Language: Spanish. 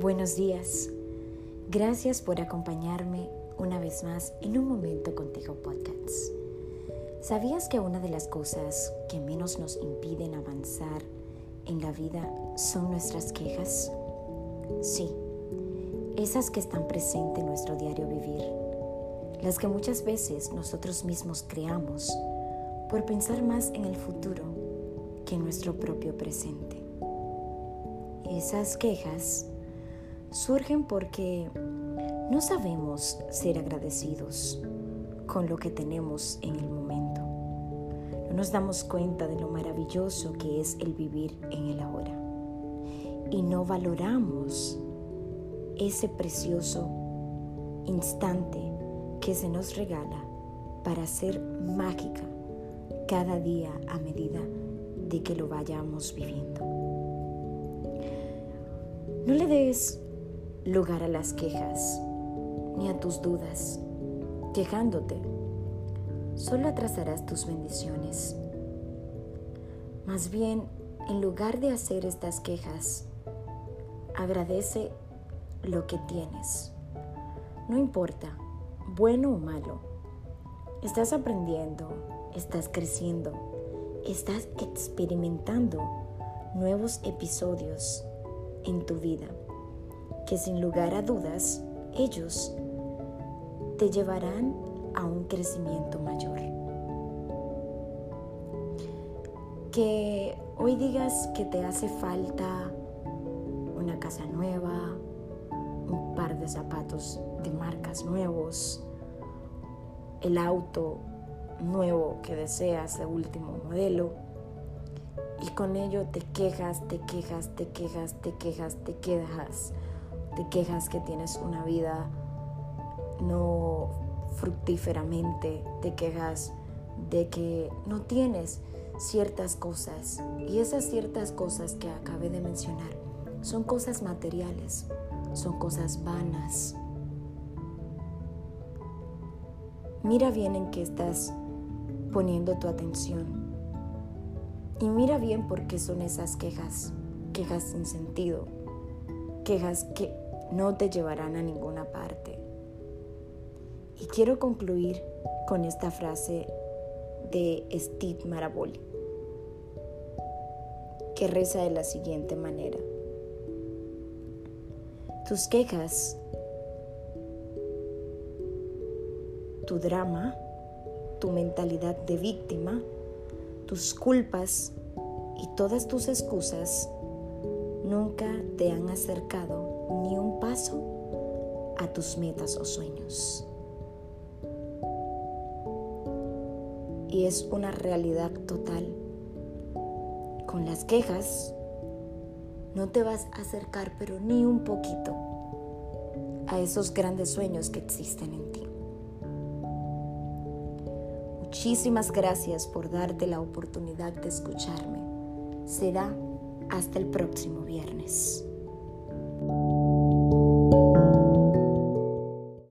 Buenos días. Gracias por acompañarme una vez más en un momento contigo podcast. ¿Sabías que una de las cosas que menos nos impiden avanzar en la vida son nuestras quejas? Sí, esas que están presentes en nuestro diario vivir, las que muchas veces nosotros mismos creamos por pensar más en el futuro que en nuestro propio presente. Esas quejas surgen porque no sabemos ser agradecidos con lo que tenemos en el momento. No nos damos cuenta de lo maravilloso que es el vivir en el ahora. Y no valoramos ese precioso instante que se nos regala para ser mágica cada día a medida de que lo vayamos viviendo. No le des lugar a las quejas ni a tus dudas. Quejándote, solo atrasarás tus bendiciones. Más bien, en lugar de hacer estas quejas, agradece lo que tienes. No importa, bueno o malo. Estás aprendiendo, estás creciendo, estás experimentando nuevos episodios en tu vida que sin lugar a dudas ellos te llevarán a un crecimiento mayor. Que hoy digas que te hace falta una casa nueva, un par de zapatos de marcas nuevos, el auto nuevo que deseas de último modelo y con ello te quejas, te quejas, te quejas, te quejas, te quejas, te quejas que tienes una vida no fructíferamente, te quejas de que no tienes ciertas cosas y esas ciertas cosas que acabé de mencionar son cosas materiales, son cosas vanas. Mira bien en qué estás poniendo tu atención y mira bien por qué son esas quejas, quejas sin sentido, quejas que no te llevarán a ninguna parte. Y quiero concluir con esta frase de Steve Maraboli, que reza de la siguiente manera. Tus quejas, tu drama, tu mentalidad de víctima, tus culpas y todas tus excusas nunca te han acercado ni un paso a tus metas o sueños. Y es una realidad total. Con las quejas no te vas a acercar pero ni un poquito a esos grandes sueños que existen en ti. Muchísimas gracias por darte la oportunidad de escucharme. Será hasta el próximo viernes.